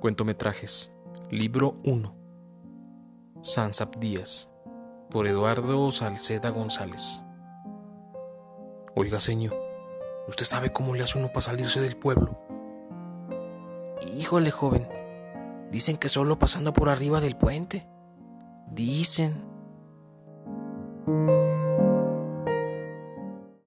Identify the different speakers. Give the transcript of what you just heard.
Speaker 1: Cuentometrajes. Libro 1. Sansap Díaz. Por Eduardo Salceda González. Oiga, señor, ¿usted sabe cómo le hace uno para salirse del pueblo?
Speaker 2: Híjole, joven. Dicen que solo pasando por arriba del puente. Dicen.